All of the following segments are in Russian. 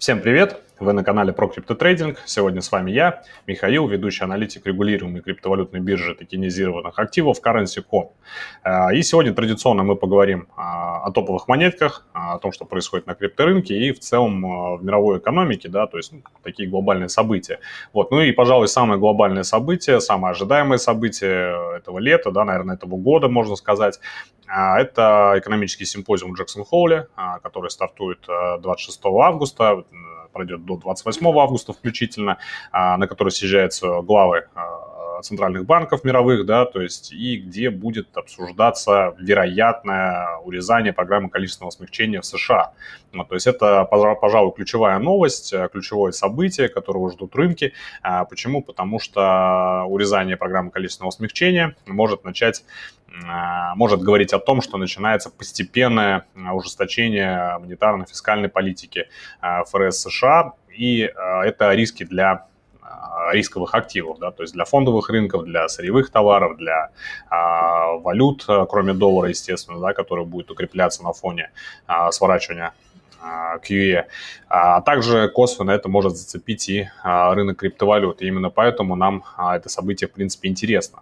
Всем привет! Вы на канале про криптотрейдинг. Сегодня с вами я, Михаил, ведущий аналитик регулируемой криптовалютной биржи токенизированных активов Currency.com. Э, и сегодня традиционно мы поговорим а, о топовых монетках, а, о том, что происходит на крипторынке и в целом а, в мировой экономике, да, то есть ну, такие глобальные события. Вот. Ну и, пожалуй, самое глобальное событие, самое ожидаемое событие этого лета, да, наверное, этого года, можно сказать, это экономический симпозиум в Джексон-Холле, который стартует 26 августа пройдет до 28 августа включительно, а, на который съезжаются главы а, центральных банков мировых, да, то есть и где будет обсуждаться вероятное урезание программы количественного смягчения в США. Ну, то есть это, пожалуй, ключевая новость, э, ключевое событие, которого ждут рынки. А, почему? Потому что урезание программы количественного смягчения может начать может говорить о том, что начинается постепенное ужесточение монетарно-фискальной политики ФРС США, и это риски для рисковых активов, да, то есть для фондовых рынков, для сырьевых товаров, для а, валют, кроме доллара, естественно, да, который будет укрепляться на фоне а, сворачивания QE. А также косвенно это может зацепить и рынок криптовалют. И именно поэтому нам это событие, в принципе, интересно.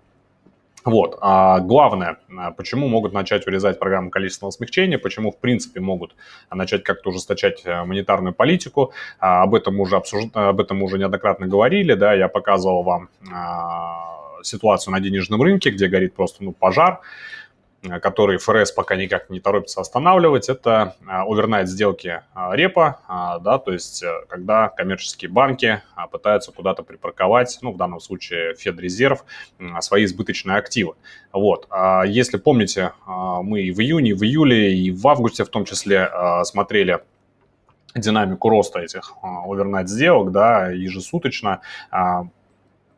Вот. А главное, а, почему могут начать урезать программу количественного смягчения, почему, в принципе, могут начать как-то ужесточать э, монетарную политику. А, об этом уже, обсуж... об этом уже неоднократно говорили, да, я показывал вам а, ситуацию на денежном рынке, где горит просто ну, пожар. Э, который ФРС пока никак не торопится останавливать, это э, овернайт сделки э, репа, да, то есть когда коммерческие банки пытаются куда-то припарковать, ну, в данном случае Федрезерв, свои избыточные активы. Вот. А если помните, мы и в июне, и в июле, и в августе в том числе смотрели динамику роста этих овернайт сделок, да, ежесуточно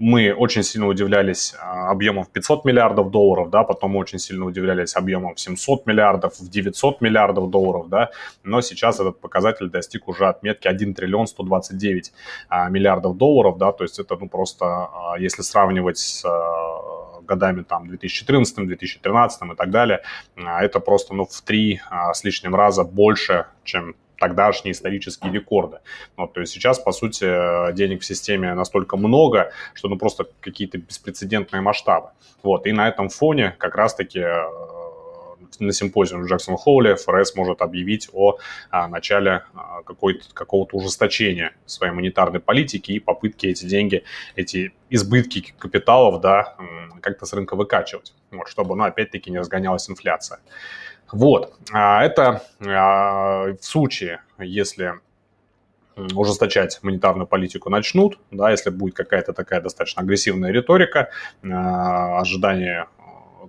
мы очень сильно удивлялись а, объемом в 500 миллиардов долларов, да, потом мы очень сильно удивлялись объемом в 700 миллиардов, в 900 миллиардов долларов, да, но сейчас этот показатель достиг уже отметки 1 триллион 129 а, миллиардов долларов, да, то есть это, ну, просто, а, если сравнивать с годами там 2014, 2013 и так далее, это просто, ну, в три с лишним раза больше, чем тогдашние исторические рекорды. Вот, то есть сейчас, по сути, денег в системе настолько много, что ну просто какие-то беспрецедентные масштабы. Вот, и на этом фоне как раз-таки э, на симпозиуме в Джексон Холле ФРС может объявить о а, начале а, какого-то ужесточения своей монетарной политики и попытки эти деньги, эти избытки капиталов, да, как-то с рынка выкачивать, вот, чтобы, ну, опять-таки, не разгонялась инфляция. Вот, а, это а, в случае, если ужесточать монетарную политику начнут, да, если будет какая-то такая достаточно агрессивная риторика, а, ожидания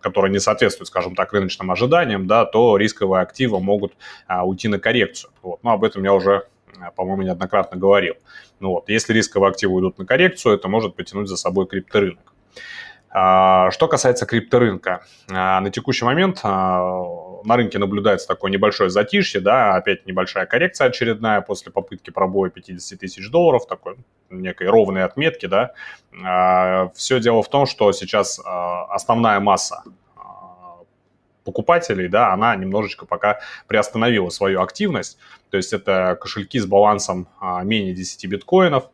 которые не соответствуют, скажем так, рыночным ожиданиям, да, то рисковые активы могут а, уйти на коррекцию. Вот. Но об этом я уже, по-моему, неоднократно говорил. Ну, вот. Если рисковые активы идут на коррекцию, это может потянуть за собой крипторынок. А, что касается крипторынка, а, на текущий момент на рынке наблюдается такое небольшое затишье, да, опять небольшая коррекция очередная после попытки пробоя 50 тысяч долларов, такой некой ровной отметки, да. А, Все дело в том, что сейчас а, основная масса а, покупателей, да, она немножечко пока приостановила свою активность. То есть это кошельки с балансом менее 10 биткоинов,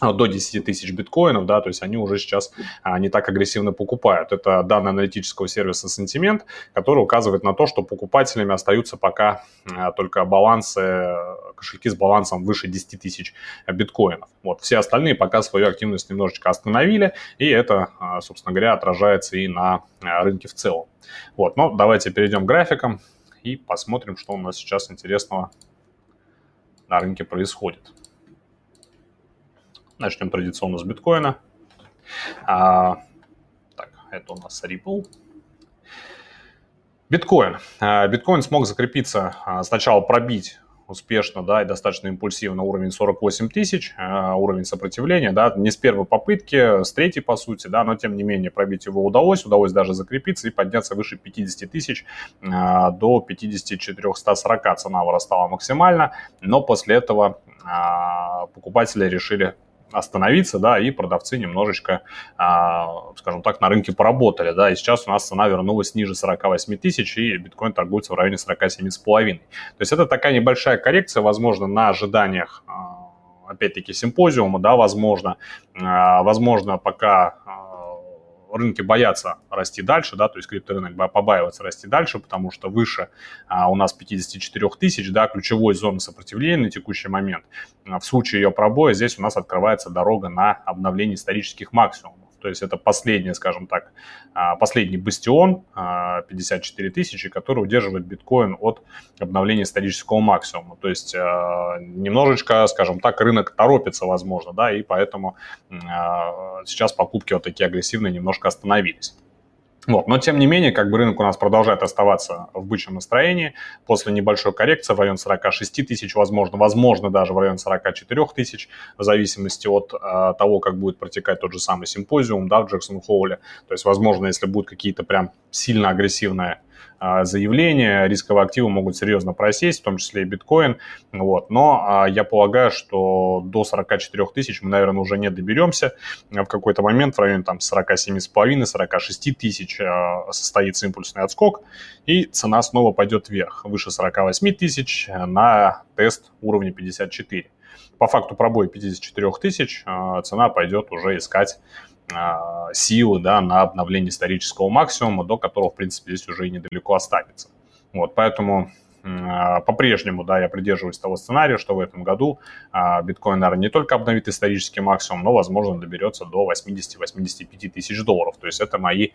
до 10 тысяч биткоинов, да, то есть они уже сейчас а, не так агрессивно покупают. Это данные аналитического сервиса Sentiment, который указывает на то, что покупателями остаются пока а, только балансы, кошельки с балансом выше 10 тысяч биткоинов. Вот, все остальные пока свою активность немножечко остановили, и это, а, собственно говоря, отражается и на а, рынке в целом. Вот, но давайте перейдем к графикам и посмотрим, что у нас сейчас интересного на рынке происходит. Начнем традиционно с биткоина. А, так, это у нас Ripple. Биткоин. А, биткоин смог закрепиться, а, сначала пробить успешно, да, и достаточно импульсивно уровень 48 тысяч, э, уровень сопротивления, да, не с первой попытки, с третьей, по сути, да, но тем не менее пробить его удалось, удалось даже закрепиться и подняться выше 50 тысяч до 5440 цена вырастала максимально, но после этого покупатели решили остановиться, да, и продавцы немножечко, а, скажем так, на рынке поработали, да, и сейчас у нас цена вернулась ниже 48 тысяч, и биткоин торгуется в районе 47,5. То есть это такая небольшая коррекция, возможно, на ожиданиях а, опять-таки, симпозиума, да, возможно. Возможно, пока рынки боятся расти дальше, да, то есть крипторынок побаивается расти дальше, потому что выше а, у нас 54 тысяч, да, ключевой зоны сопротивления на текущий момент. В случае ее пробоя здесь у нас открывается дорога на обновление исторических максимумов. То есть это последний, скажем так, а, последний бастион 54 а, тысячи, который удерживает биткоин от обновления исторического максимума. То есть а, немножечко, скажем так, рынок торопится, возможно, да, и поэтому сейчас покупки вот такие агрессивные немножко остановились. Вот. Но, тем не менее, как бы рынок у нас продолжает оставаться в бычьем настроении. После небольшой коррекции в районе 46 тысяч, возможно, возможно, даже в районе 44 тысяч, в зависимости от э, того, как будет протекать тот же самый симпозиум да, в Джексон-Холле. То есть, возможно, если будут какие-то прям сильно агрессивные заявления, рисковые активы могут серьезно просесть, в том числе и биткоин. Вот. Но а, я полагаю, что до 44 тысяч мы, наверное, уже не доберемся. В какой-то момент в районе там 47,5-46 тысяч а, состоится импульсный отскок, и цена снова пойдет вверх, выше 48 тысяч на тест уровня 54. По факту пробоя 54 тысяч цена пойдет уже искать а, силы да, на обновление исторического максимума, до которого, в принципе, здесь уже и недалеко останется. Вот, поэтому а, по-прежнему, да, я придерживаюсь того сценария, что в этом году а, биткоин, наверное, не только обновит исторический максимум, но, возможно, доберется до 80-85 тысяч долларов. То есть это мои,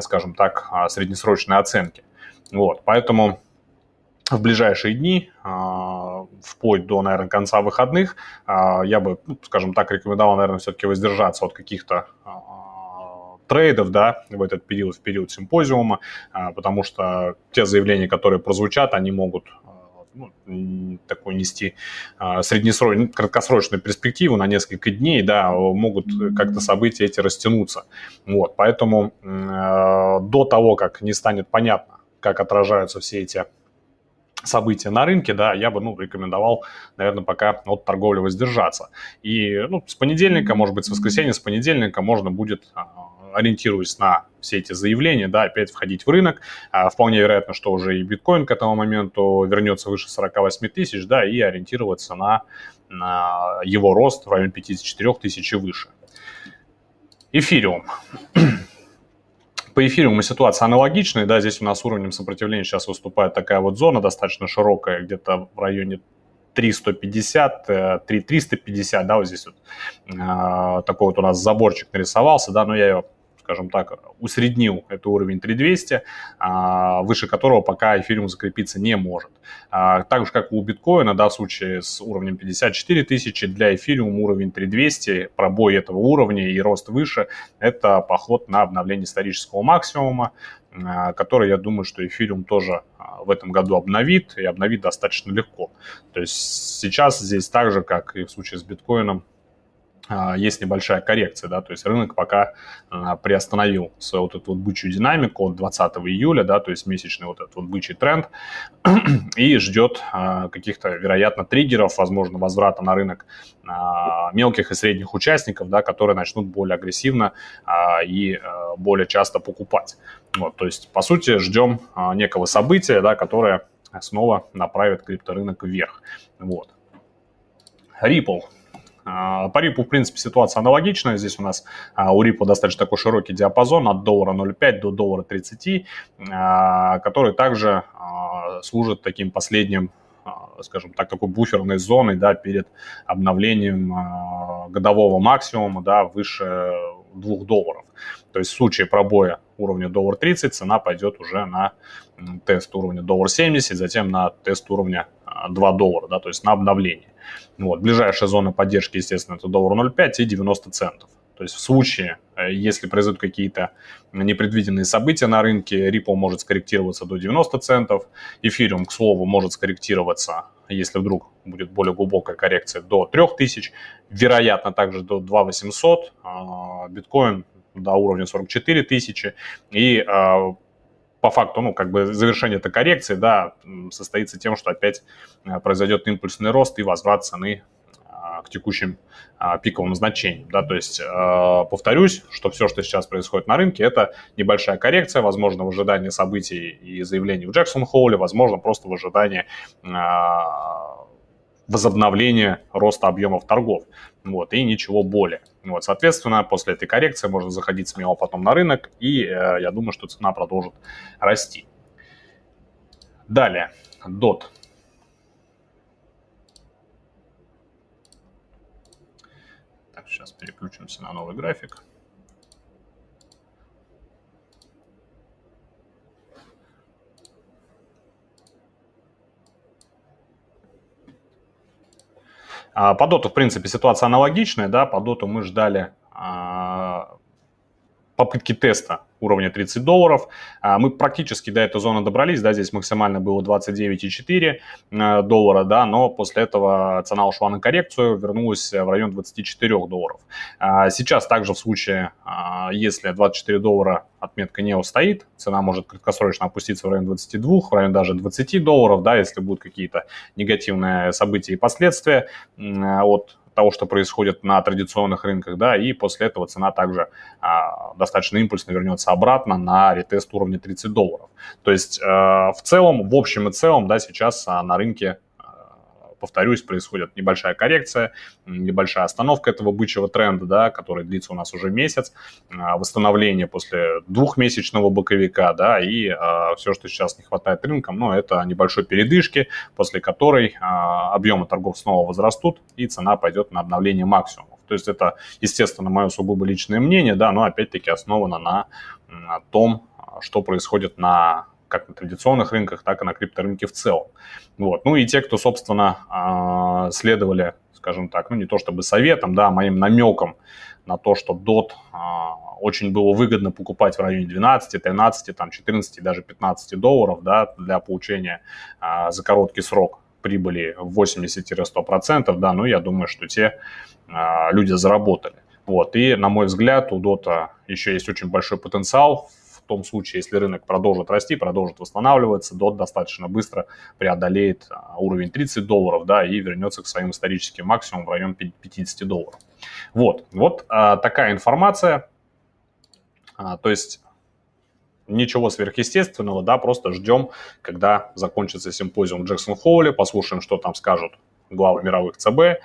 скажем так, среднесрочные оценки. Вот, поэтому в ближайшие дни, а, вплоть до, наверное, конца выходных, а, я бы, ну, скажем так, рекомендовал, наверное, все-таки воздержаться от каких-то а, трейдов, да, в этот период, в период симпозиума, потому что те заявления, которые прозвучат, они могут ну, такой нести среднесрочную, краткосрочную перспективу на несколько дней, да, могут как-то события эти растянуться. Вот, поэтому до того, как не станет понятно, как отражаются все эти события на рынке, да, я бы, ну, рекомендовал, наверное, пока от торговли воздержаться. И, ну, с понедельника, может быть, с воскресенья, с понедельника можно будет а, ориентируясь на все эти заявления, да, опять входить в рынок. А, вполне вероятно, что уже и биткоин к этому моменту вернется выше 48 тысяч, да, и ориентироваться на, на его рост в районе 54 тысяч и выше. Эфириум. По эфириуму ситуация аналогичная, да, здесь у нас уровнем сопротивления сейчас выступает такая вот зона достаточно широкая, где-то в районе 350, 3350, э, да, вот здесь вот э, такой вот у нас заборчик нарисовался, да, но я ее скажем так, усреднил это уровень 3200, а, выше которого пока эфириум закрепиться не может. А, так же, как у биткоина, да, в случае с уровнем 54 тысячи, для эфириума уровень 3200, пробой этого уровня и рост выше, это поход на обновление исторического максимума, а, который, я думаю, что эфириум тоже в этом году обновит, и обновит достаточно легко. То есть сейчас здесь так же, как и в случае с биткоином, есть небольшая коррекция, да, то есть рынок пока а, приостановил свою вот эту вот бычью динамику от 20 июля, да, то есть месячный вот этот вот бычий тренд и ждет а, каких-то, вероятно, триггеров, возможно, возврата на рынок мелких и средних участников, да, которые начнут более агрессивно и более часто покупать. Вот, то есть, по сути, ждем некого события, да, которое снова направит крипторынок вверх. Вот. Ripple а, по рипу, в принципе, ситуация аналогичная. Здесь у нас а, у рипа достаточно такой широкий диапазон от доллара 0,5 до доллара 30, а, который также служит таким последним скажем так, такой буферной зоной, да, перед обновлением годового максимума, да, выше 2 долларов. То есть в случае пробоя уровня доллар 30 цена пойдет уже на тест уровня доллар 70, затем на тест уровня 2 доллара, да, то есть на обновление. Вот. Ближайшая зона поддержки, естественно, это доллар 0,5 и 90 центов. То есть в случае, э, если произойдут какие-то непредвиденные события на рынке, Ripple может скорректироваться до 90 центов, Ethereum, к слову, может скорректироваться, если вдруг будет более глубокая коррекция, до 3000, вероятно, также до 2800, а, биткоин до уровня 44 тысячи, и а, по факту, ну, как бы завершение этой коррекции, да, состоится тем, что опять э, произойдет импульсный рост и возврат цены к текущим пиковым значениям. Да? То есть, повторюсь, что все, что сейчас происходит на рынке, это небольшая коррекция, возможно, в ожидании событий и заявлений в Джексон-Холле, возможно, просто в ожидании возобновления роста объемов торгов. Вот, и ничего более. Вот, соответственно, после этой коррекции можно заходить смело потом на рынок, и э, я думаю, что цена продолжит расти. Далее, DOT. Так, сейчас переключимся на новый график. А, по доту, в принципе, ситуация аналогичная, да, по доту мы ждали а, попытки теста уровня 30 долларов. А, мы практически до этой зоны добрались, да, здесь максимально было 29,4 э, доллара, да, но после этого цена ушла на коррекцию, вернулась в район 24 долларов. А, сейчас также в случае, а, если 24 доллара отметка не устоит, цена может краткосрочно опуститься в район 22, в район даже 20 долларов, да, если будут какие-то негативные события и последствия от того, что происходит на традиционных рынках, да, и после этого цена также а, достаточно импульсно вернется обратно на ретест уровня 30 долларов. То есть а, в целом, в общем и целом, да, сейчас а, на рынке повторюсь, происходит небольшая коррекция, небольшая остановка этого бычьего тренда, да, который длится у нас уже месяц, восстановление после двухмесячного боковика, да, и а, все, что сейчас не хватает рынкам, ну, это небольшой передышки, после которой а, объемы торгов снова возрастут, и цена пойдет на обновление максимумов. То есть это, естественно, мое сугубо личное мнение, да, но опять-таки основано на, на том, что происходит на как на традиционных рынках, так и на крипторынке в целом. Вот. Ну и те, кто, собственно, а, следовали, скажем так, ну не то чтобы советом, да, а моим намеком на то, что DOT а, очень было выгодно покупать в районе 12, 13, там 14, даже 15 долларов, да, для получения за короткий срок прибыли 80-100%, да, ну я думаю, что те люди заработали. Вот, и, на мой взгляд, у DOT еще есть очень большой потенциал в том случае, если рынок продолжит расти, продолжит восстанавливаться, DOT достаточно быстро преодолеет а, уровень 30 долларов, да, и вернется к своим историческим максимумам в район 50 долларов. Вот, вот а, такая информация. А, то есть ничего сверхъестественного, да, просто ждем, когда закончится симпозиум в Джексон-Холле, послушаем, что там скажут главы мировых ЦБ, э,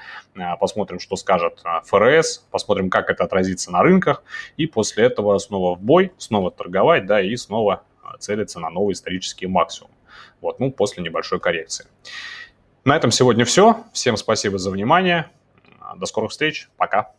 посмотрим, что скажет э, ФРС, посмотрим, как это отразится на рынках, и после этого снова в бой, снова торговать, да, и снова э, целиться на новый исторический максимум. Вот, ну, после небольшой коррекции. На этом сегодня все. Всем спасибо за внимание. До скорых встреч. Пока.